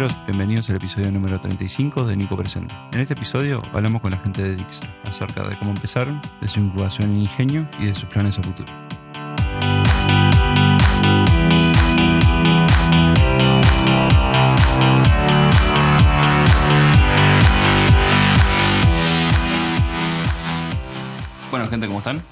Bienvenidos al episodio número 35 de Nico Presente. En este episodio hablamos con la gente de Dijkstra acerca de cómo empezaron, de su incubación en ingenio y de sus planes a futuro. Bueno, gente, ¿cómo están?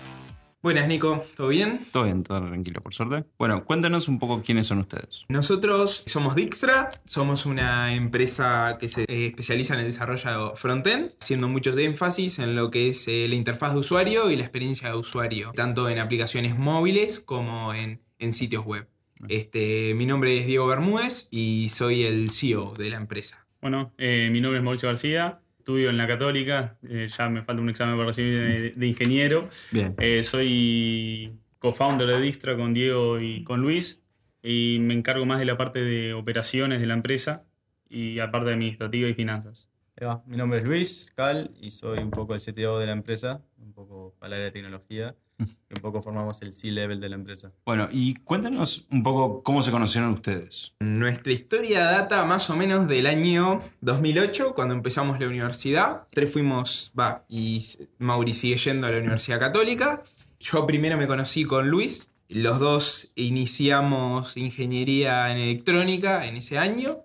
Buenas, Nico, ¿todo bien? Todo bien, todo tranquilo, por suerte. Bueno, cuéntanos un poco quiénes son ustedes. Nosotros somos Dijkstra, somos una empresa que se eh, especializa en el desarrollo frontend, haciendo muchos énfasis en lo que es eh, la interfaz de usuario y la experiencia de usuario, tanto en aplicaciones móviles como en, en sitios web. Este, mi nombre es Diego Bermúdez y soy el CEO de la empresa. Bueno, eh, mi nombre es Mauricio García, estudio en la Católica, eh, ya me falta un examen para recibir de, de ingeniero. Bien. Eh, soy co-founder de Distra con Diego y con Luis y me encargo más de la parte de operaciones de la empresa y aparte administrativa y finanzas. Ahí va. Mi nombre es Luis Cal y soy un poco el CTO de la empresa, un poco para el área de tecnología un poco formamos el C-level de la empresa. Bueno, y cuéntanos un poco cómo se conocieron ustedes. Nuestra historia data más o menos del año 2008, cuando empezamos la universidad. Tres fuimos, va, y Mauri sigue yendo a la Universidad Católica. Yo primero me conocí con Luis. Los dos iniciamos ingeniería en electrónica en ese año.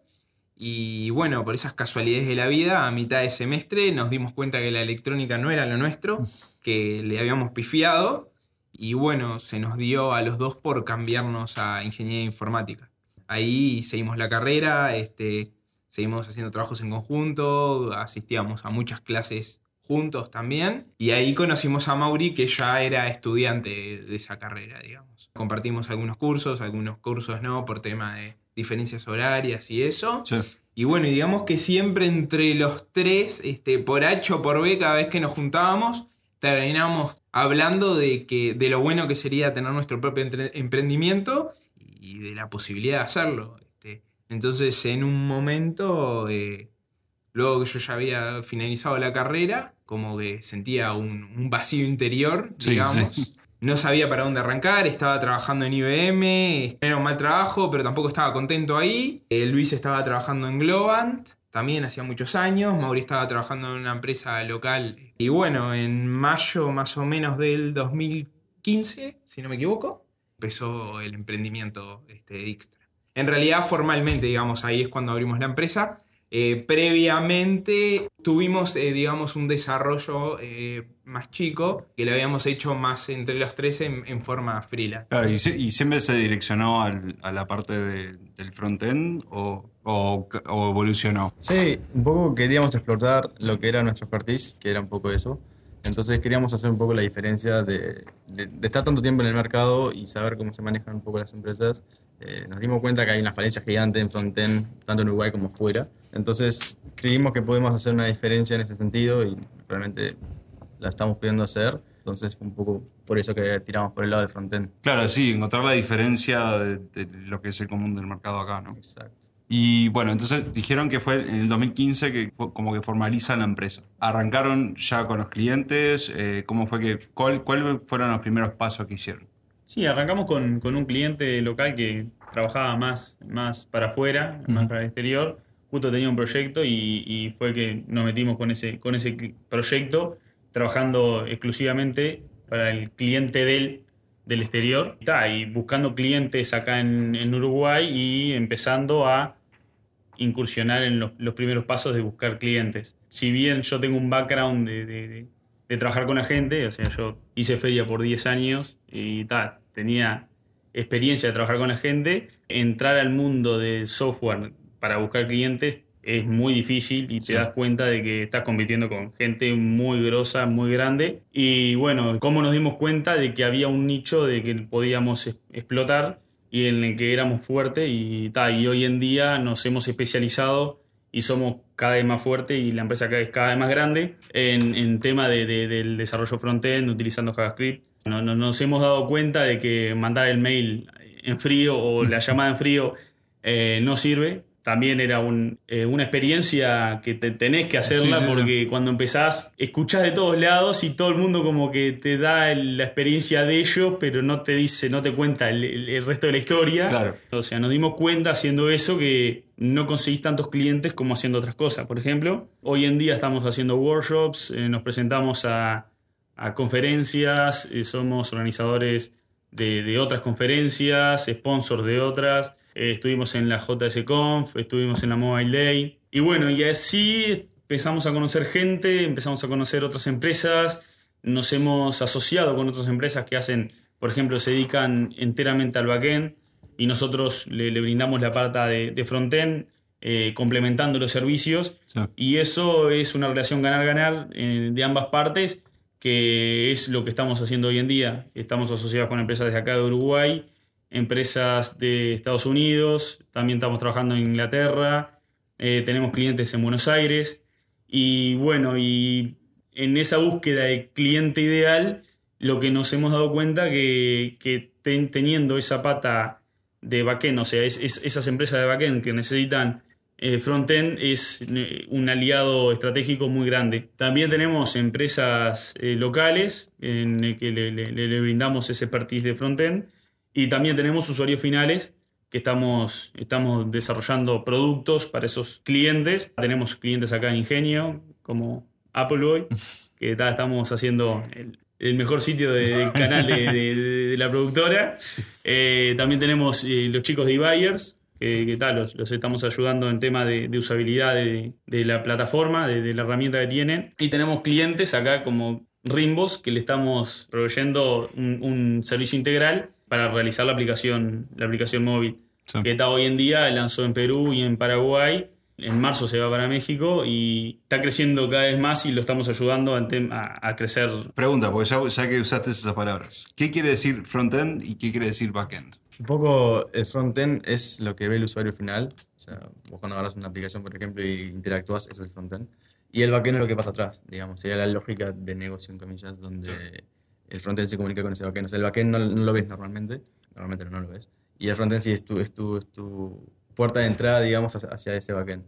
Y bueno, por esas casualidades de la vida, a mitad de semestre nos dimos cuenta que la electrónica no era lo nuestro, que le habíamos pifiado. Y bueno, se nos dio a los dos por cambiarnos a ingeniería informática. Ahí seguimos la carrera, este, seguimos haciendo trabajos en conjunto, asistíamos a muchas clases juntos también. Y ahí conocimos a Mauri, que ya era estudiante de esa carrera, digamos. Compartimos algunos cursos, algunos cursos no, por tema de diferencias horarias y eso. Sí. Y bueno, y digamos que siempre entre los tres, este, por H o por B, cada vez que nos juntábamos, terminábamos hablando de, que, de lo bueno que sería tener nuestro propio emprendimiento y de la posibilidad de hacerlo. Este, entonces, en un momento, eh, luego que yo ya había finalizado la carrera, como que sentía un, un vacío interior, Sí, digamos. sí. No sabía para dónde arrancar, estaba trabajando en IBM, era un mal trabajo, pero tampoco estaba contento ahí. Eh, Luis estaba trabajando en Globant, también hacía muchos años. Mauri estaba trabajando en una empresa local. Y bueno, en mayo más o menos del 2015, si no me equivoco, empezó el emprendimiento este, Dijkstra. En realidad, formalmente, digamos, ahí es cuando abrimos la empresa. Eh, previamente tuvimos, eh, digamos, un desarrollo eh, más chico que lo habíamos hecho más entre los tres en, en forma freelance. Claro, y, se- y siempre se direccionó al- a la parte de- del frontend o, o, o evolucionó. Sí, un poco queríamos explotar lo que era nuestro expertise, que era un poco eso. Entonces queríamos hacer un poco la diferencia de, de- de estar tanto tiempo en el mercado y saber cómo se manejan un poco las empresas. Eh, nos dimos cuenta que hay una falencia gigante en frontend, tanto en Uruguay como fuera. Entonces creímos que podemos hacer una diferencia en ese sentido y realmente la estamos pudiendo hacer. Entonces fue un poco por eso que tiramos por el lado de frontend. Claro, sí, encontrar la diferencia de, de lo que es el común del mercado acá, ¿no? Exacto. Y bueno, entonces dijeron que fue en el 2015 que fue como que formalizan la empresa. ¿Arrancaron ya con los clientes? Eh, ¿Cómo fue que, cuál, cuáles fueron los primeros pasos que hicieron? Sí, arrancamos con, con un cliente local que trabajaba más, más para afuera, más para el exterior. Justo tenía un proyecto y, y fue que nos metimos con ese, con ese proyecto, trabajando exclusivamente para el cliente del, del exterior. Y, ta, y buscando clientes acá en, en Uruguay y empezando a incursionar en los, los primeros pasos de buscar clientes. Si bien yo tengo un background de, de- de- de trabajar con la gente, o sea, yo hice feria por 10 años y tal, tenía experiencia de trabajar con la gente, entrar al mundo del software para buscar clientes es muy difícil y Sí. te das cuenta de que estás compitiendo con gente muy grosa, muy grande. Y bueno, cómo nos dimos cuenta de que había un nicho de que podíamos explotar y en el que éramos fuertes y, ta, y hoy en día nos hemos especializado y somos cada vez más fuertes y la empresa cada vez, cada vez más grande en, en tema de- de- del desarrollo frontend utilizando JavaScript. No- no- nos hemos dado cuenta de que mandar el mail en frío o la llamada en frío eh, no sirve también era un, eh, una experiencia que te tenés que hacerla Sí, sí, porque cuando empezás escuchás de todos lados y todo el mundo como que te da el- la experiencia de ello, pero no te dice, no te cuenta el, el- el resto de la historia. Claro. O sea, nos dimos cuenta haciendo eso que no conseguís tantos clientes como haciendo otras cosas. Por ejemplo, hoy en día estamos haciendo workshops, eh, nos presentamos a, a conferencias, eh, somos organizadores de, de otras conferencias, sponsors de otras. Eh, estuvimos en la JS Conf, estuvimos en la Mobile Day. Y bueno, y así empezamos a conocer gente, empezamos a conocer otras empresas, nos hemos asociado con otras empresas que hacen, por ejemplo, se dedican enteramente al backend y nosotros le, le brindamos la parte de, de frontend, eh, complementando los servicios. Sí. Y eso es una relación ganar-ganar eh, de ambas partes, que es lo que estamos haciendo hoy en día. Estamos asociados con empresas de acá de Uruguay, empresas de Estados Unidos, también estamos trabajando en Inglaterra, eh, tenemos clientes en Buenos Aires. Y bueno, y en esa búsqueda de cliente ideal, lo que nos hemos dado cuenta que, que ten- teniendo esa pata de backend, o sea, es- esas empresas de backend que necesitan eh, frontend es eh, un aliado estratégico muy grande. También tenemos empresas eh, locales en el que le, le- le- le brindamos ese expertise de frontend y también tenemos usuarios finales que estamos, estamos desarrollando productos para esos clientes. Tenemos clientes acá en Ingenio, como Appleboy, que ta- estamos haciendo el, el mejor sitio de, de canal de, de- de la productora. Eh, también tenemos los chicos de eBuyers, que, que tal, los, los estamos ayudando en tema de, de usabilidad de, de la plataforma, de, de la herramienta que tienen. Y tenemos clientes acá como Rimbos, que le estamos proveyendo un, un servicio integral para realizar la aplicación, la aplicación móvil. Sí. Que está hoy en día, lanzó en Perú y en Paraguay. En marzo se va para México y está creciendo cada vez más y lo estamos ayudando a, tem- a- a crecer. Pregunta, porque ya, ya que usaste esas palabras. ¿Qué quiere decir frontend y qué quiere decir backend? Un poco el frontend es lo que ve el usuario final. O sea, vos cuando agarras una aplicación, por ejemplo, y interactúas, ese es el frontend. Y el backend es lo que pasa atrás, digamos. Sería la lógica de negocio, en comillas, donde el frontend se comunica con ese backend. O sea, el backend no, no lo ves normalmente. Normalmente no lo ves. Y el frontend sí es tu, es tu, es tu puerta de entrada, digamos, hacia ese backend.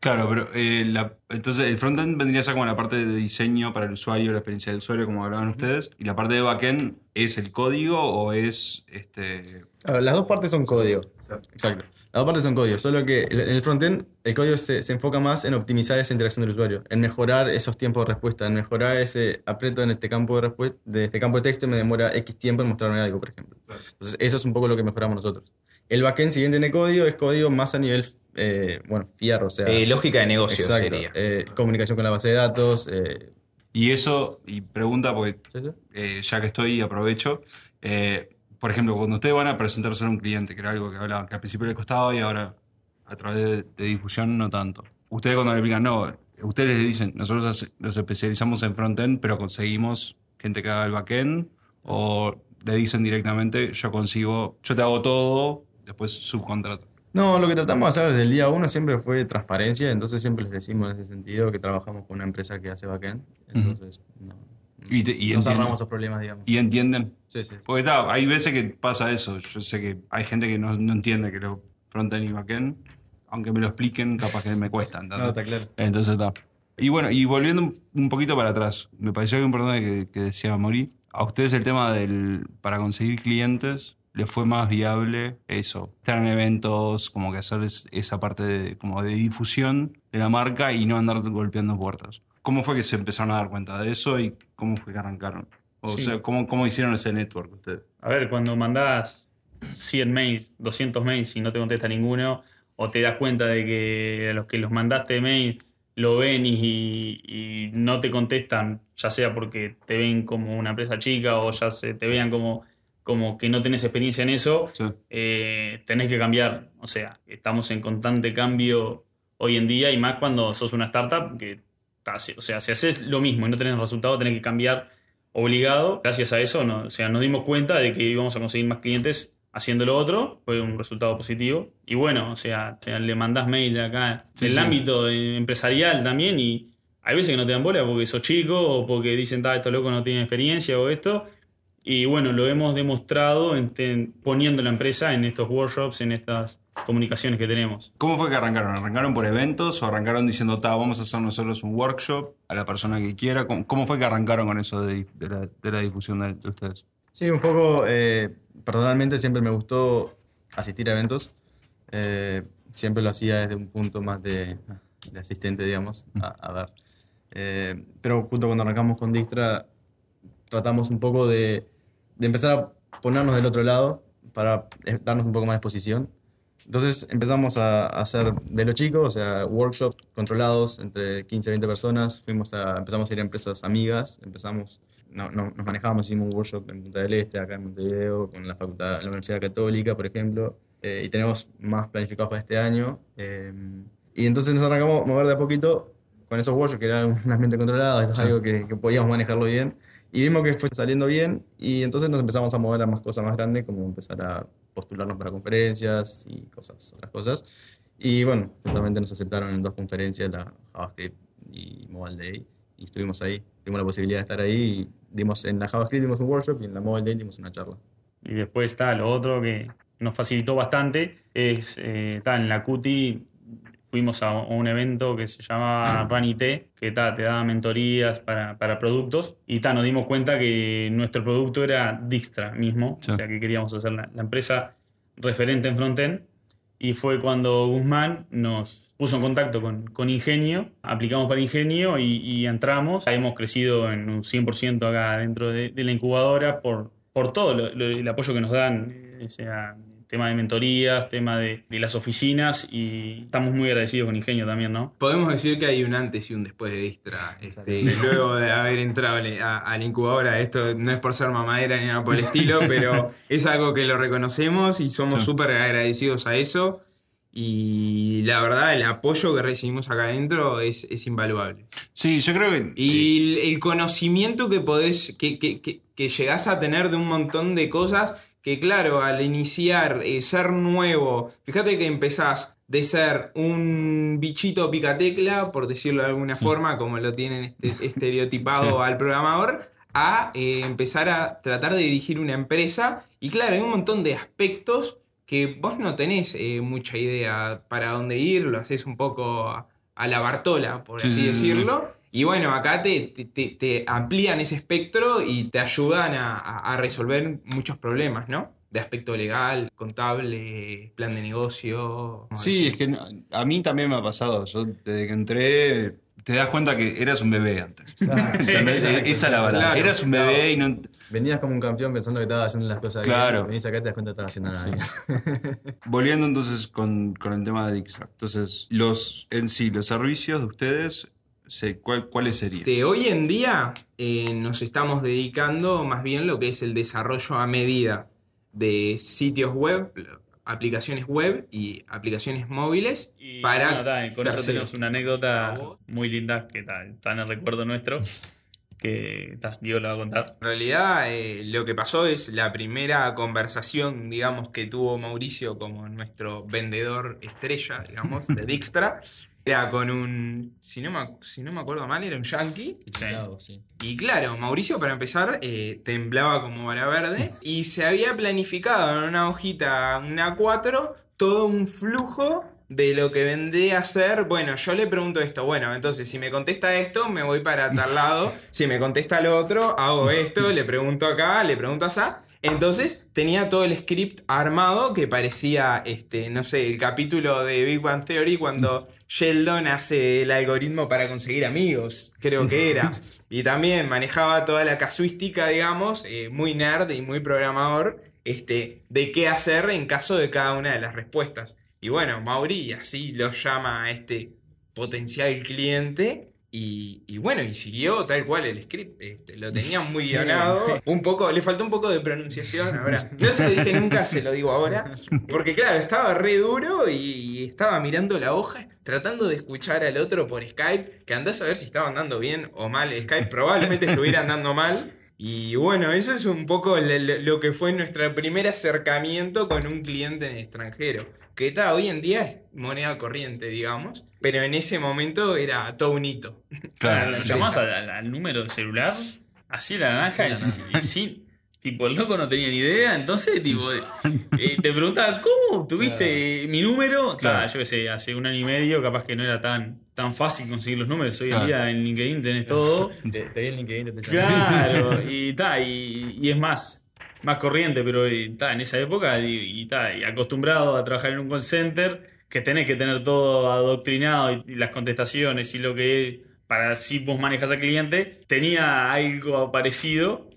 Claro, pero eh, la- entonces el frontend vendría a ser como la parte de diseño para el usuario, la experiencia del usuario, como hablaban ustedes. Y la parte de backend, ¿es el código o es este. Claro, las dos partes son código. Exacto. Las dos partes son código, solo que el- en el frontend el código se, se enfoca más en optimizar esa interacción del usuario, en mejorar esos tiempos de respuesta, en mejorar ese aprieto en este campo de respuesta, de este campo de texto y me demora X tiempo en mostrarme algo, por ejemplo. Entonces, eso es un poco lo que mejoramos nosotros. El backend, si bien tiene código, es código más a nivel, eh, bueno, fierro, o sea, Eh, lógica de negocio exacto, sería. eh, comunicación con la base de datos. eh, Y eso, y pregunta, porque ¿sí, sí? eh, ya que estoy, aprovecho. eh, por ejemplo, cuando ustedes van a presentarse a un cliente, que era algo que hablaban, que al principio les costaba y ahora a través de, de difusión no tanto. Ustedes cuando le explican, no, ustedes les dicen, nosotros hace- nos especializamos en frontend, pero conseguimos gente que haga el backend, o le dicen directamente, yo consigo, yo te hago todo, después subcontrato. No, lo que tratamos de hacer desde el día uno siempre fue transparencia, entonces siempre les decimos en ese sentido que trabajamos con una empresa que hace backend, entonces no, Y, te- y nos ahorramos esos problemas, digamos. Y entienden. Sí, sí. sí. Porque está, hay veces que pasa eso. Yo sé que hay gente que no, no entiende que lo frontend y backend, aunque me lo expliquen, capaz que me cuesta. ¿entendés? No, está claro. Entonces está. Y bueno, y volviendo un- poquito para atrás, me pareció algo importante que, que decía Mori. A ustedes el tema del para conseguir clientes les fue más viable eso, estar en eventos, como que hacer es- esa parte de, como de difusión de la marca y no andar golpeando puertas. ¿Cómo fue que se empezaron a dar cuenta de eso y cómo fue que arrancaron? O Sí. sea, ¿cómo, ¿cómo hicieron ese network ustedes? A ver, cuando mandás 100 mails, 200 mails y no te contesta ninguno, o te das cuenta de que a los que los mandaste mail lo ven y, y no te contestan, ya sea porque te ven como una empresa chica o ya se te vean como, como que no tenés experiencia en eso, Sí. eh, tenés que cambiar. O sea, estamos en constante cambio hoy en día y más cuando sos una startup que, o sea, si haces lo mismo y no tenés resultado, tenés que cambiar obligado. Gracias a eso, no, o sea, nos dimos cuenta de que íbamos a conseguir más clientes haciendo lo otro, fue un resultado positivo. Y bueno, o sea, le mandás mail acá Sí, en el sí. ámbito empresarial también y hay veces que no te dan bola porque sos chico o porque dicen, "Ta, esto loco no tiene experiencia o esto. Y bueno, lo hemos demostrado en- en- poniendo la empresa en estos workshops, en estas comunicaciones que tenemos. ¿Cómo fue que arrancaron? ¿Arrancaron por eventos o arrancaron diciendo, ta, vamos a hacer nosotros un workshop a la persona que quiera? ¿Cómo, cómo fue que arrancaron con eso de, de la, de la difusión de, de ustedes? Sí, un poco, eh, personalmente siempre me gustó asistir a eventos. Eh, siempre lo hacía desde un punto más de, de asistente, digamos, a, a ver. Eh, pero justo cuando arrancamos con Dijkstra, tratamos un poco de, de empezar a ponernos del otro lado para eh, darnos un poco más de exposición. Entonces empezamos a, a hacer de lo chico, o sea, workshops controlados entre 15 y 20 personas. Fuimos a, empezamos a ir a empresas amigas, empezamos, no, no- nos manejábamos, hicimos un workshop en Punta del Este, acá en Montevideo, con la facultad, la Universidad Católica, por ejemplo, eh, y tenemos más planificados para este año. eh, y entonces nos arrancamos a mover de a poquito con esos workshops que eran un ambiente controlado, es algo que, que podíamos manejarlo bien. Y vimos que fue saliendo bien y entonces nos empezamos a mover a más cosas más grandes, como empezar a postularnos para conferencias y cosas, otras cosas. Y bueno, justamente nos aceptaron en dos conferencias, la JavaScript y Mobile Day, y estuvimos ahí. Tuvimos la posibilidad de estar ahí y dimos, en la JavaScript dimos un workshop y en la Mobile Day dimos una charla. Y después está lo otro que nos facilitó bastante, es, eh, está en la CUTI, fuimos a un evento que se llama Run IT, que ta, te daba mentorías para, para productos, y ta, nos dimos cuenta que nuestro producto era Dijkstra mismo, Sí. o sea que queríamos hacer la, la empresa referente en frontend, y fue cuando Guzmán nos puso en contacto con, con Ingenio, aplicamos para Ingenio y, y entramos. Hemos crecido en un 100% acá dentro de, de la incubadora por, por todo lo- lo- el apoyo que nos dan, eh, sea tema de mentorías, tema de, de las oficinas y estamos muy agradecidos con Ingenio también, ¿no? Podemos decir que hay un antes y un después de Distra. Este, luego de haber entrado a, a la incubadora, esto no es por ser mamadera ni nada por el estilo, pero es algo que lo reconocemos y somos Sí. súper agradecidos a eso. Y la verdad, el apoyo que recibimos acá adentro es, es invaluable. Sí, yo creo que... Y el, el conocimiento que podés, que, que, que, que llegás a tener de un montón de cosas, que claro, al iniciar, eh, ser nuevo, fíjate que empezás de ser un bichito picatecla, por decirlo de alguna forma, como lo tienen este- estereotipado Sí. al programador, a eh, empezar a tratar de dirigir una empresa. Y claro, hay un montón de aspectos que vos no tenés eh, mucha idea para dónde ir, lo haces un poco a, a la Bartola, por Sí, así sí, sí, sí. decirlo. Y bueno, acá te, te- amplían ese espectro y te ayudan a, a- resolver muchos problemas, ¿no? De aspecto legal, contable, plan de negocio. Sí, es que a mí también me ha pasado. Yo desde que entré, te das cuenta que eras un bebé antes. Esa es la verdad. Claro. eras un bebé y no... Venías como un campeón pensando que estabas haciendo las cosas Claro. bien. Venís acá y te das cuenta que estabas haciendo nada bien. Volviendo entonces con, con el tema de Dijkstra. Entonces, los en sí, los servicios de ustedes, se- ¿cuál- ¿cuáles serían? De hoy en día eh, nos estamos dedicando más bien lo que es el desarrollo a medida de sitios web, aplicaciones web y aplicaciones móviles Y para bueno, con eso tenemos una anécdota muy linda que ta, está en el recuerdo nuestro, que ta, Diego la va a contar. En realidad, eh, lo que pasó es la primera conversación, digamos, que tuvo Mauricio como nuestro vendedor estrella, digamos, de Dijkstra. Era con un, si no, me, si no me acuerdo mal, era un yankee. Sí. Y claro, Mauricio para empezar eh, temblaba como bala verde y se había planificado en una hojita, una 4, todo un flujo de lo que vendría a ser, bueno, yo le pregunto esto, bueno, entonces si me contesta esto, me voy para tal lado, si me contesta lo otro, hago esto, le pregunto acá, le pregunto allá. Entonces tenía todo el script armado que parecía, este, no sé, el capítulo de Big Bang Theory cuando Sheldon hace el algoritmo para conseguir amigos, creo que era. Y también manejaba toda la casuística, digamos, eh, muy nerd y muy programador, este, de qué hacer en caso de cada una de las respuestas. Y bueno, Mauri así lo llama a este potencial cliente. Y, y bueno, y siguió tal cual el script. este, lo tenía muy guionado. Un poco, le faltó un poco de pronunciación. Ahora, no se lo dije nunca, se lo digo ahora. Porque claro, estaba re duro y estaba mirando la hoja, tratando de escuchar al otro por Skype, que andás a ver si estaba andando bien o mal Skype. Probablemente estuviera andando mal. Y bueno, eso es un poco lo que fue nuestro primer acercamiento con un cliente en el extranjero. Que está, hoy en día es moneda corriente, digamos. Pero en ese momento era todo un hito. Claro. Llamás al, al- al número celular, así la naranja, y, y sin, Tipo, el loco no tenía ni idea, entonces, tipo, eh, te preguntaba, ¿cómo tuviste mi número? Claro. Claro, yo qué sé, hace un año y medio, capaz que no era tan, tan fácil conseguir los números. Hoy en Claro. día en LinkedIn tenés todo. Te, te vi en LinkedIn, te, te Claro, y, ta, y, y es más, más corriente, pero ta, en esa época, y acostumbrado a trabajar en un call center, que tenés que tener todo adoctrinado y, y las contestaciones y lo que para si vos manejas al cliente, tenía algo parecido.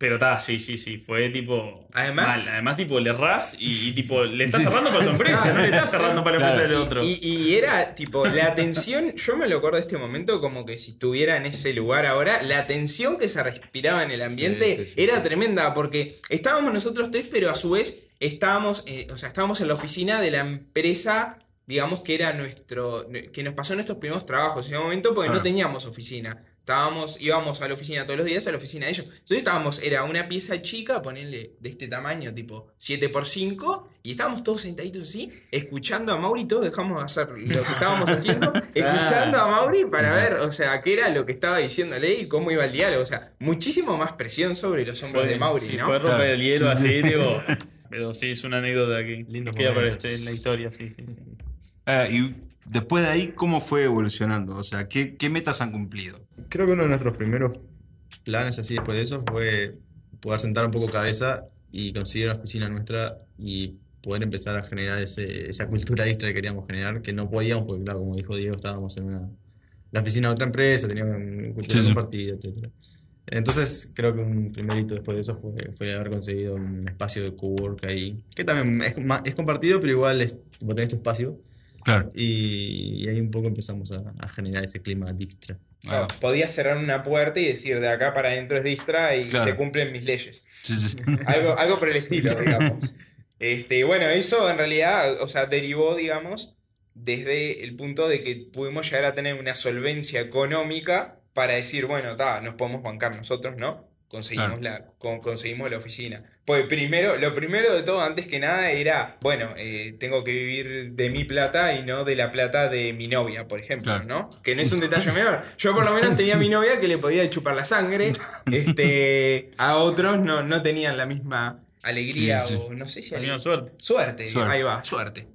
Pero está, sí, sí, sí, fue tipo. Además- mal. Además, tipo, le erras y, y, tipo, le estás cerrando para tu empresa, no le estás cerrando para la Claro. empresa del otro. Y, y era tipo, la atención, yo me lo acuerdo de este momento como que si estuviera en ese lugar ahora, la tensión que se respiraba en el ambiente Sí, sí, sí, era sí. tremenda porque estábamos nosotros tres, pero a su vez estábamos, eh, o sea, estábamos en la oficina de la empresa, digamos que era nuestro, que nos pasó nuestros primeros trabajos en ese momento porque no Claro. teníamos oficina. Estábamos, íbamos a la oficina todos los días, a la oficina de ellos. Entonces estábamos, era una pieza chica, ponerle de este tamaño, tipo 7x5, y estábamos todos sentaditos así, escuchando a Mauri, todos dejamos de hacer lo que estábamos haciendo, escuchando a Mauri para ver, o sea, qué era lo que estaba diciéndole y cómo iba el diálogo. O sea, muchísimo más presión sobre los hombros de Mauri, sí, ¿no? fue romper Claro. el hielo Sí, así, sí. digo. Pero sí, es una anécdota que Lindos queda para este- en la historia, sí, sí, sí. Ah, y después de ahí, ¿cómo fue evolucionando? O sea, ¿qué, qué metas han cumplido? Creo que uno de nuestros primeros planes así después de eso fue poder sentar un poco cabeza y conseguir una oficina nuestra y poder empezar a generar ese, esa cultura extra que queríamos generar, que no podíamos, porque claro, como dijo Diego, estábamos en una, la oficina de otra empresa, teníamos una cultura Sí, sí. compartida, etc. Entonces creo que un primer hito después de eso fue, fue haber conseguido un espacio de cowork ahí, que también es, es compartido, pero igual es, tipo, tenés tu espacio Claro. y, y ahí un poco empezamos a, a generar ese clima Dijkstra. Claro, Ah, podía cerrar una puerta y decir de acá para adentro es Distra y Claro. se cumplen mis leyes. sí, sí. Algo, algo por el estilo, digamos. Este, bueno, eso en realidad, o sea, derivó, digamos, desde el punto de que pudimos llegar a tener una solvencia económica para decir, bueno, ta, nos podemos bancar nosotros, ¿no? Conseguimos Claro. la, con- conseguimos la oficina. Pues primero, lo primero de todo, antes que nada, era, bueno, eh, tengo que vivir de mi plata y no de la plata de mi novia, por ejemplo, Claro. ¿no? Que no es un detalle menor. Yo por lo menos tenía a mi novia que le podía chupar la sangre. Este, a otros no, no tenían la misma alegría Sí, sí. o no sé si La misma alegría. suerte. Suerte, Suerte. ahí va, suerte.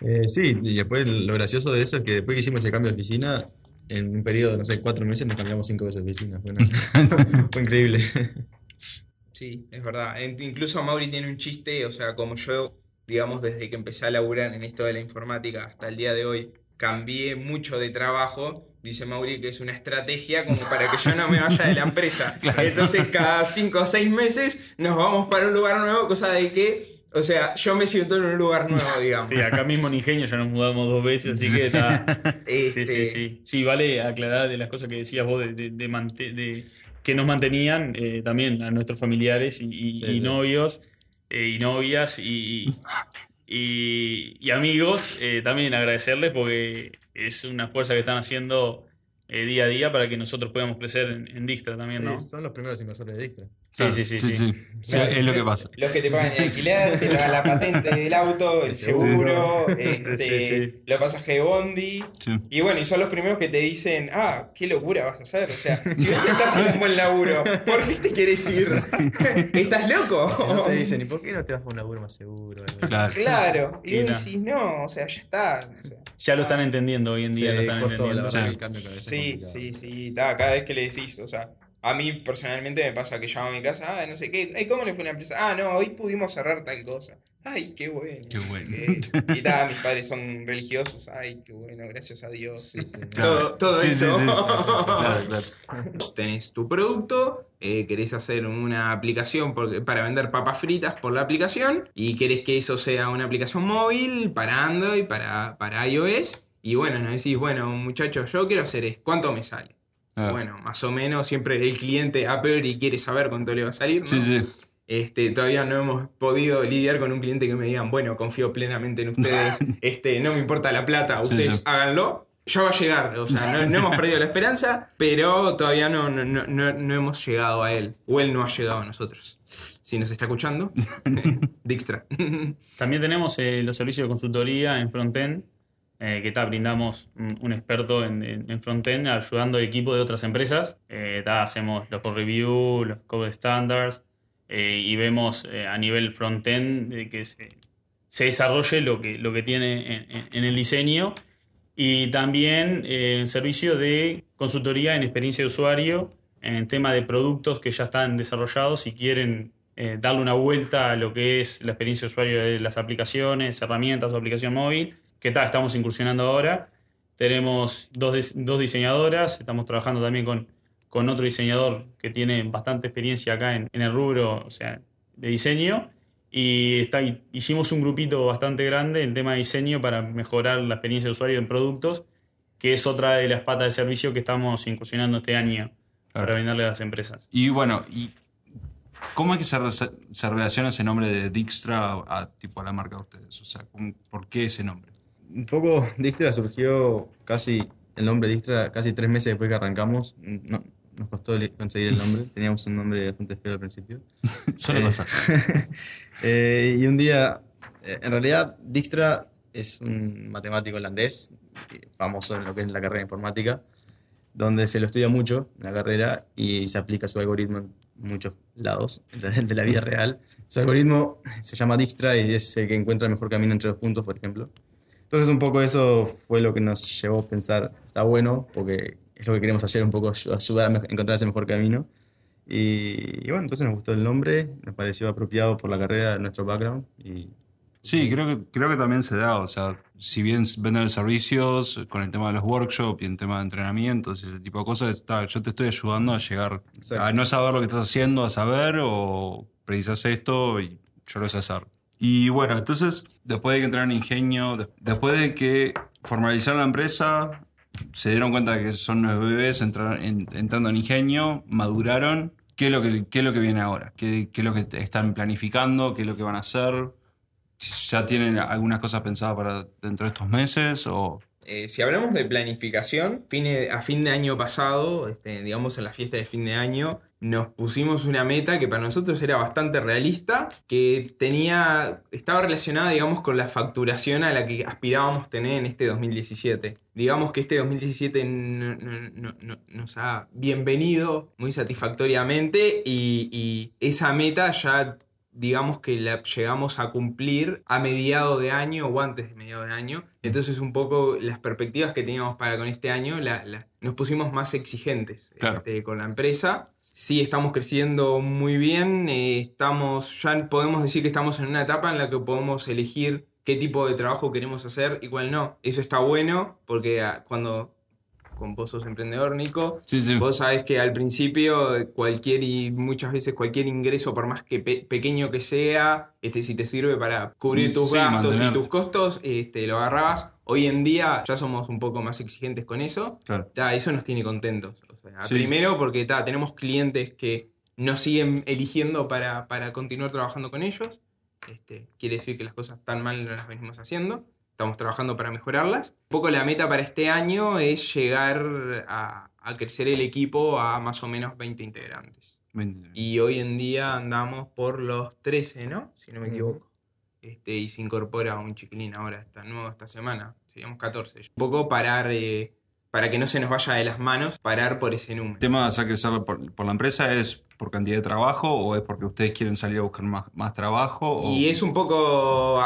Eh, sí, y después lo gracioso de eso es que después que hicimos ese cambio de oficina, en un periodo de, no sé, cuatro meses nos cambiamos cinco veces de oficina. Fue, una- fue increíble. Sí, es verdad. En- Incluso Mauri tiene un chiste, o sea, como yo, digamos, desde que empecé a laburar en esto de la informática hasta el día de hoy, cambié mucho de trabajo. Dice Mauri que es una estrategia como para que yo no me vaya de la empresa. Entonces, cada cinco o seis meses nos vamos para un lugar nuevo, cosa de que, o sea, yo me siento en un lugar nuevo, digamos. Sí, acá mismo en Ingenio ya nos mudamos dos veces, así que está. Sí, Este, sí, sí. Sí, vale aclarar de las cosas que decías vos de, de- de que nos mantenían eh, también a nuestros familiares y, y- Sí, y sí. novios eh, y novias y, y, y amigos. eh, también agradecerles porque es una fuerza que están haciendo eh, día a día para que nosotros podamos crecer en, en también, Sí, ¿no? son los primeros inversores de Dijkstra. Sí, sí, sí, sí. Claro. Es lo que pasa. Los que te pagan el alquiler, te pagan la patente del auto, el seguro, este, Sí, sí. los pasajes de bondi. Sí. Y bueno, y son los primeros que te dicen, ah, qué locura vas a hacer. O sea, si vos estás en un buen laburo, ¿por qué te quieres ir? ¿Estás loco? Si no te dicen, ¿y por qué no te vas a un laburo más seguro? Claro. Claro. Y vos no. decís, no, o sea, ya está. O sea, Ya lo están entendiendo hoy en Sí, día, lo están entendiendo. verdad, Sí. Sí, sí, cada vez que le decís, o sea, a mí personalmente me pasa que llamo a mi casa, ah, no sé qué, ay, ¿cómo le fue la empresa? Ah, no, hoy pudimos cerrar tal cosa. Ay, qué bueno. Qué bueno. Y ta, mis padres son religiosos, ay, qué bueno, gracias a Dios. Sí, sí. Todo, todo Sí, sí, eso. sí. Claro, claro. Tenés tu producto, eh, querés hacer una aplicación por- para vender papas fritas por la aplicación y querés que eso sea una aplicación móvil para Android, para, para iOS. Y bueno, nos decís, bueno, muchachos, yo quiero hacer esto, ¿cuánto me sale? Ah. Bueno, más o menos siempre el cliente a priori quiere saber cuánto le va a salir, ¿no? Sí, sí. Este, todavía no hemos podido lidiar con un cliente que me digan, bueno, confío plenamente en ustedes, este, no me importa la plata, ustedes sí. háganlo. Ya va a llegar, o sea, no, no hemos perdido la esperanza, pero todavía no, no, no, no- no hemos llegado a él, o él no ha llegado a nosotros. Si nos está escuchando, Dijkstra. También tenemos eh, los servicios de consultoría en frontend, eh, que ta, brindamos un, un experto en, en, en frontend ayudando al equipo de otras empresas. Eh, hacemos los code review, los code standards eh, y vemos eh, a nivel frontend que se, desarrolle lo que, lo que tiene en, el diseño. Y también en servicio de consultoría en experiencia de usuario en tema de productos que ya están desarrollados y quieren darle una vuelta a lo que es la experiencia de usuario de las aplicaciones, herramientas o aplicación móvil, que tal, estamos incursionando ahora. Tenemos dos, dos diseñadoras, estamos trabajando también con, con otro diseñador que tiene bastante experiencia acá en, en el rubro, o sea, de diseño. Y está, hicimos un grupito bastante grande en tema de diseño para mejorar la experiencia de usuario en productos, que es otra de las patas de servicio que estamos incursionando este año Claro. para venderle a las empresas. Y bueno, y ¿cómo es que se, re- se relaciona ese nombre de Dijkstra a, a, tipo, a la marca de ustedes? O sea, ¿cómo- ¿por qué ese nombre? Un poco Dijkstra surgió casi, el nombre Dijkstra casi tres meses después que arrancamos. No, nos costó conseguir el nombre, teníamos un nombre bastante feo al principio. Suele Eh, pasar. Eh, y un día, eh, en realidad, Dijkstra es un matemático holandés, eh, famoso en lo que es la carrera de informática, donde se lo estudia mucho en la carrera y se aplica su algoritmo en muchos lados de la vida real. Su algoritmo se llama Dijkstra y es el que encuentra el mejor camino entre dos puntos, por ejemplo. Entonces, un poco eso fue lo que nos llevó a pensar, está bueno, porque es lo que queremos hacer, un poco ayu- ayudar a encontrar ese mejor camino. Y, y bueno, entonces nos gustó el nombre, nos pareció apropiado por la carrera, nuestro background. Y Sí, creo que, creo que también se da. O sea, si bien venden servicios con el tema de los workshops y el tema de entrenamientos y ese tipo de cosas, está, yo te estoy ayudando a llegar Exacto. a no saber lo que estás haciendo, a saber o precisas esto y yo lo sé hacer. Y bueno, entonces, después de que entraron en Ingenio, de- después de que formalizaron la empresa, se dieron cuenta de que son nueve bebés, entraron, en- entrando en Ingenio, maduraron. ¿Qué es lo que, qué es lo que viene ahora? ¿Qué, qué es lo que están planificando? ¿Qué es lo que van a hacer? ¿Ya tienen algunas cosas pensadas para dentro de estos meses? O... Eh, si hablamos de planificación, fine- a fin de año pasado, este, digamos en la fiesta de fin de año, nos pusimos una meta que para nosotros era bastante realista, que tenía, estaba relacionada, digamos, con la facturación a la que aspirábamos tener en este 2017. Digamos que este 2017 no- no- no- no- nos ha bienvenido muy satisfactoriamente y, y esa meta ya digamos que la llegamos a cumplir a mediado de año o antes de mediado de año. Entonces un poco las perspectivas que teníamos para con este año la- la- nos pusimos más exigentes Claro. este, con la empresa. Sí, estamos creciendo muy bien, eh, estamos, ya podemos decir que estamos en una etapa en la que podemos elegir qué tipo de trabajo queremos hacer y cuál no. Eso está bueno porque ah, cuando, con vos sos emprendedor, Nico, Sí, sí. Vos sabés que al principio eh, cualquier y muchas veces cualquier ingreso, por más que pe- pequeño que sea, este, si te sirve para cubrir tus Sí, gastos y mantenerte. tus costos, este, lo agarrabas. Hoy en día ya somos un poco más exigentes con eso. Claro. Eso nos tiene contentos. Sí. primero porque ta, tenemos clientes que nos siguen eligiendo para, para continuar trabajando con ellos. Este, quiere decir que las cosas tan mal no las venimos haciendo. Estamos trabajando para mejorarlas. Un poco la meta para este año es llegar a, a crecer el equipo a más o menos 20 integrantes. Y hoy en día andamos por los 13, ¿no? Si no me equivoco. Este, y se incorpora un chiquilín ahora, esta nuevo esta semana. Seríamos 14. Un poco parar, eh, para que no se nos vaya de las manos, parar por ese número. ¿El tema de hacer crecer por, por la empresa es por cantidad de trabajo o es porque ustedes quieren salir a buscar más, más trabajo? O... Y es un poco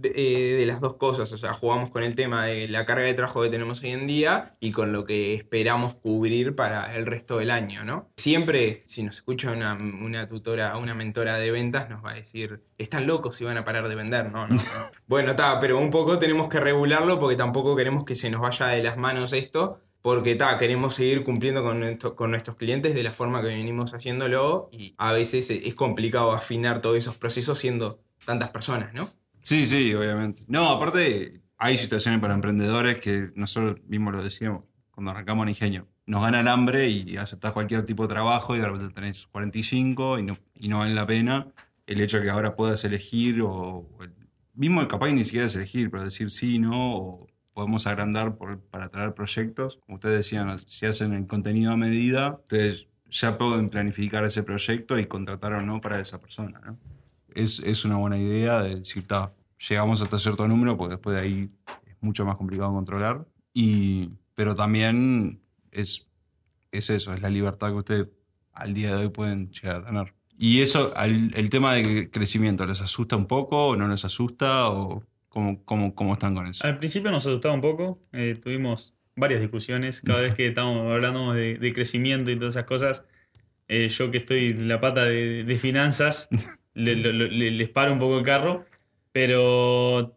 de, eh, de las dos cosas, o sea, jugamos con el tema de la carga de trabajo que tenemos hoy en día y con lo que esperamos cubrir para el resto del año, ¿no? Siempre, si nos escucha una, una tutora, una mentora de ventas, nos va a decir, están locos si van a parar de vender, ¿no? no, no. bueno, está, pero un poco tenemos que regularlo porque tampoco queremos que se nos vaya de las manos esto. Porque ta, queremos seguir cumpliendo con, nuestro- con nuestros clientes de la forma que venimos haciéndolo y a veces es complicado afinar todos esos procesos siendo tantas personas, ¿no? Sí, sí, obviamente. No, aparte, hay situaciones para emprendedores que nosotros mismos lo decíamos cuando arrancamos en Ingenio. Nos ganan hambre y aceptás cualquier tipo de trabajo y de repente tenés 45 y no, y no vale la pena. El hecho de que ahora puedas elegir o, o el- mismo capaz ni siquiera es elegir, pero decir sí, no, o podemos agrandar para traer proyectos. Como ustedes decían, si hacen el contenido a medida, ustedes ya pueden planificar ese proyecto y contratar o no para esa persona. Es, es una buena idea de decir, "Ta, llegamos hasta cierto número, porque después de ahí es mucho más complicado controlar. Y, pero también es, es eso, es la libertad que ustedes al día de hoy pueden llegar a tener. Y eso, el tema de crecimiento, ¿les asusta un poco o no les asusta? ¿O cómo, cómo, cómo están con eso? Al principio nos asustaba un poco, eh, tuvimos varias discusiones cada vez que estábamos hablando de, de crecimiento y todas esas cosas. eh, yo que estoy en la pata de, de finanzas, le- le- les paro un poco el carro, pero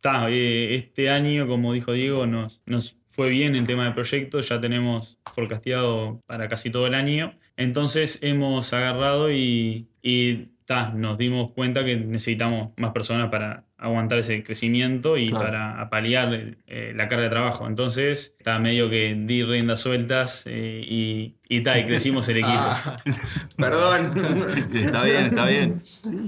ta, eh, este año, como dijo Diego, nos, nos fue bien en tema de proyectos, ya tenemos forecasteado para casi todo el año, entonces hemos agarrado y, y ta, nos dimos cuenta que necesitamos más personas para aguantar ese crecimiento y Claro. para paliar eh, la carga de trabajo. Entonces, está medio que di riendas sueltas eh, y, y, ta, y crecimos el equipo. Ah, perdón. Está bien, está bien.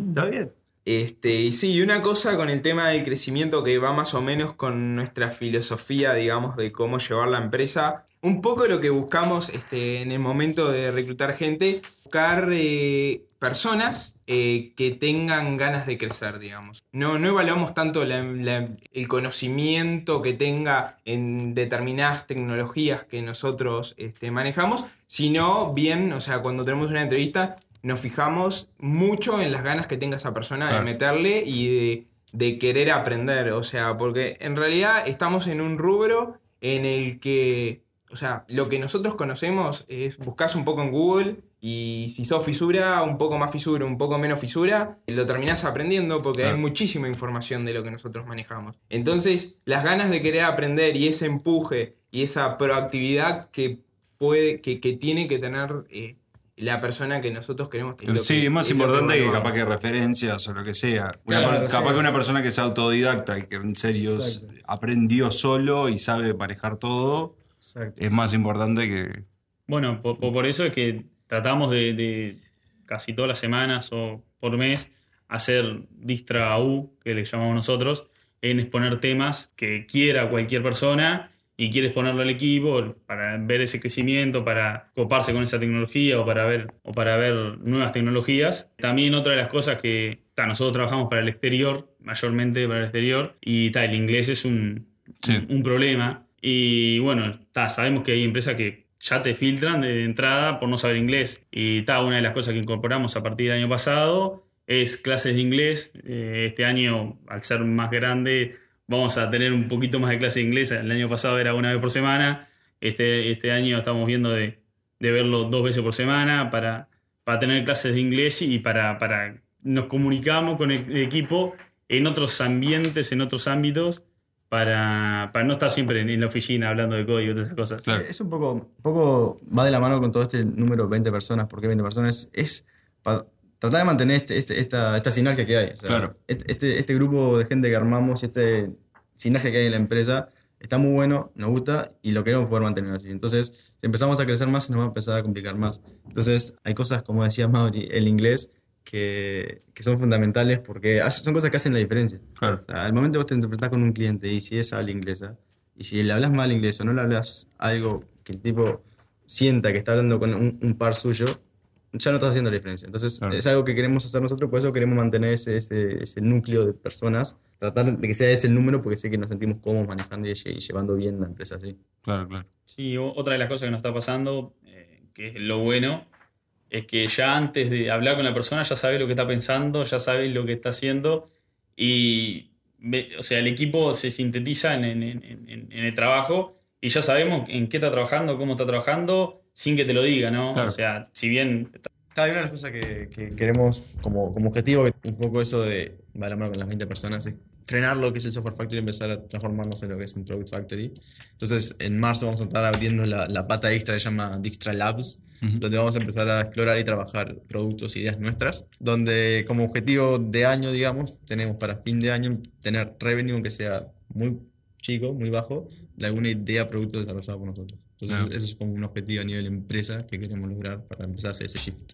Está bien. Este, y sí, y una cosa con el tema del crecimiento que va más o menos con nuestra filosofía, digamos, de cómo llevar la empresa. Un poco lo que buscamos este, en el momento de reclutar gente, buscar eh, personas eh, que tengan ganas de crecer, digamos. No, no evaluamos tanto la- la- el conocimiento que tenga en determinadas tecnologías que nosotros este, manejamos, sino bien, o sea, cuando tenemos una entrevista, nos fijamos mucho en las ganas que tenga esa persona Claro. de meterle y de, de querer aprender. O sea, porque en realidad estamos en un rubro en el que, o sea, lo que nosotros conocemos es buscas un poco en Google y si sos fisura, un poco más fisura, un poco menos fisura, lo terminás aprendiendo porque hay muchísima información de lo que nosotros manejamos. Entonces, las ganas de querer aprender y ese empuje y esa proactividad que puede, que, que tiene que tener eh, la persona que nosotros queremos tener. Sí, es más importante que capaz que referencias o lo que sea. Una Claro, per- capaz sí. que una persona que sea autodidacta y que en serio Exacto. aprendió solo y sabe manejar todo, Exacto. es más importante que. Bueno, po- po- por, eso es que tratamos de, de casi todas las semanas o por mes hacer Distra U, que le llamamos nosotros, en exponer temas que quiera cualquier persona y quiere exponerlo al equipo para ver ese crecimiento, para coparse con esa tecnología o para ver, o para ver nuevas tecnologías. También otra de las cosas que ta, nosotros trabajamos para el exterior, mayormente para el exterior, y ta, el inglés es un, Sí. un problema. Y bueno, ta, sabemos que hay empresas que ya te filtran de entrada por no saber inglés. Y ta, una de las cosas que incorporamos a partir del año pasado es clases de inglés. Eh, este año, al ser más grande, vamos a tener un poquito más de clase de inglés. El año pasado era una vez por semana. Este, este año estamos viendo de, de verlo dos veces por semana para, para tener clases de inglés y para, para nos comunicamos con el equipo en otros ambientes, en otros ámbitos, para, para no estar siempre en, en la oficina hablando de código y todas esas cosas. Claro. Es un poco, un poco, va de la mano con todo este número 20 personas. ¿Por qué 20 personas? Es para tratar de mantener este, este- esta, esta sinergia que hay. O sea, Claro. este, este, grupo de gente que armamos, este sinergia que hay en la empresa, está muy bueno, nos gusta y lo queremos poder mantener así. Entonces, si empezamos a crecer más, se nos va a empezar a complicar más. Entonces, hay cosas, como decía Mauri, el inglés, que, que son fundamentales porque son cosas que hacen la diferencia. Claro. O sea, al momento que vos te enfrentás con un cliente y si es habla inglesa, y si le hablas mal inglés o no le hablas algo que el tipo sienta que está hablando con un, un par suyo, ya no estás haciendo la diferencia. Entonces, Claro. es algo que queremos hacer nosotros, por eso queremos mantener ese, ese, ese núcleo de personas, tratar de que sea ese el número, porque sé que nos sentimos cómodos manejando y, lle- y llevando bien la empresa así. Claro, claro. Sí, otra de las cosas que nos está pasando, eh, que es lo bueno, es que ya antes de hablar con la persona ya sabes lo que está pensando, ya sabes lo que está haciendo y, o sea, el equipo se sintetiza en, en- en- en- en el trabajo y ya sabemos en qué está trabajando, cómo está trabajando, sin que te lo diga, ¿no? Claro. O sea, si bien Está una de las cosas que, que queremos como, como objetivo, que un poco eso de, va de la mano con las 20 personas, es frenar lo que es el Software Factory y empezar a transformarnos en lo que es un Product Factory. Entonces, en marzo vamos a estar abriendo la, la pata extra que se llama Dijkstra Labs, Ujú. donde vamos a empezar a explorar y trabajar productos, ideas nuestras, donde como objetivo de año, digamos, tenemos para fin de año tener revenue que sea muy chico, muy bajo, de alguna idea, producto desarrollado por nosotros. Entonces, eso es como un objetivo a nivel empresa que queremos lograr para empezar a hacer ese shift.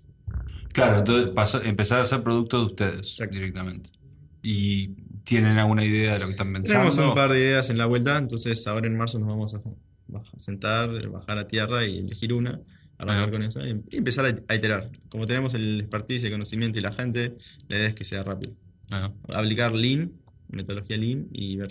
Claro, entonces pasó- empezar a hacer productos de ustedes Exacto. directamente. ¿Y tienen alguna idea de lo que están pensando? Tenemos un par de ideas en la vuelta, entonces ahora en marzo nos vamos a, sentar, bajar a tierra y elegir una, arrancar Ajá. con esa y, empezar a, a iterar. Como tenemos el expertise, el conocimiento y la gente, la idea es que sea rápido. Ajá. Aplicar Lean, metodología Lean y ver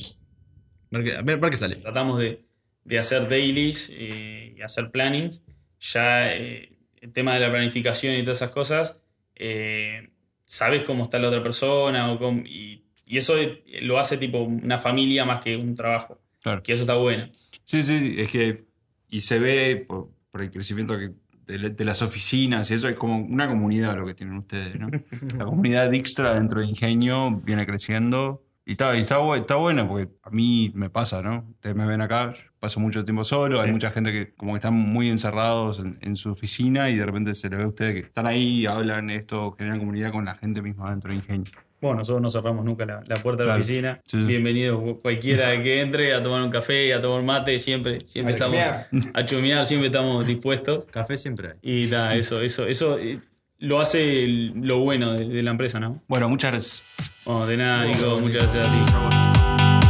Ver qué, ver- ver qué sale. tratamos de, de hacer dailies eh, y hacer plannings. Ya eh, el tema de la planificación y todas esas cosas, eh, sabes cómo está la otra persona o cómo- y, y eso lo hace tipo una familia más que un trabajo. Claro. Que eso está bueno. Sí, sí, es que. Y se ve por, por el crecimiento que, de, de las oficinas y eso, es como una comunidad lo que tienen ustedes, ¿no? La comunidad Dijkstra dentro de Ingenio viene creciendo. Y está, y está, está buena porque a mí me pasa, ¿no? Ustedes me ven acá, paso mucho tiempo solo, hay Sí. mucha gente que como que están muy encerrados en, en su oficina y de repente se les ve a ustedes que están ahí, hablan esto, generan comunidad con la gente misma dentro de Ingenio. Bueno, nosotros no cerramos nunca la, la puerta de la Claro. oficina. Sí. Bienvenido cualquiera que entre a tomar un café, a tomar mate, siempre, siempre A estamos chumear. a chumear, siempre estamos dispuestos. Café siempre hay. Y nada, eso, eso, eso eh, lo hace lo bueno de, de la empresa, ¿no? Bueno, muchas gracias. Bueno, de nada, Nico, muchas gracias a ti.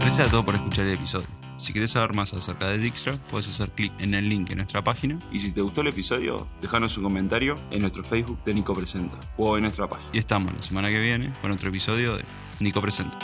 Gracias a todos por escuchar el episodio. Si querés saber más acerca de Dijkstra, puedes hacer clic en el link en nuestra página. Y si te gustó el episodio, déjanos un comentario en nuestro Facebook de Nico Presenta o en nuestra página. Y estamos la semana que viene con otro episodio de Nico Presenta.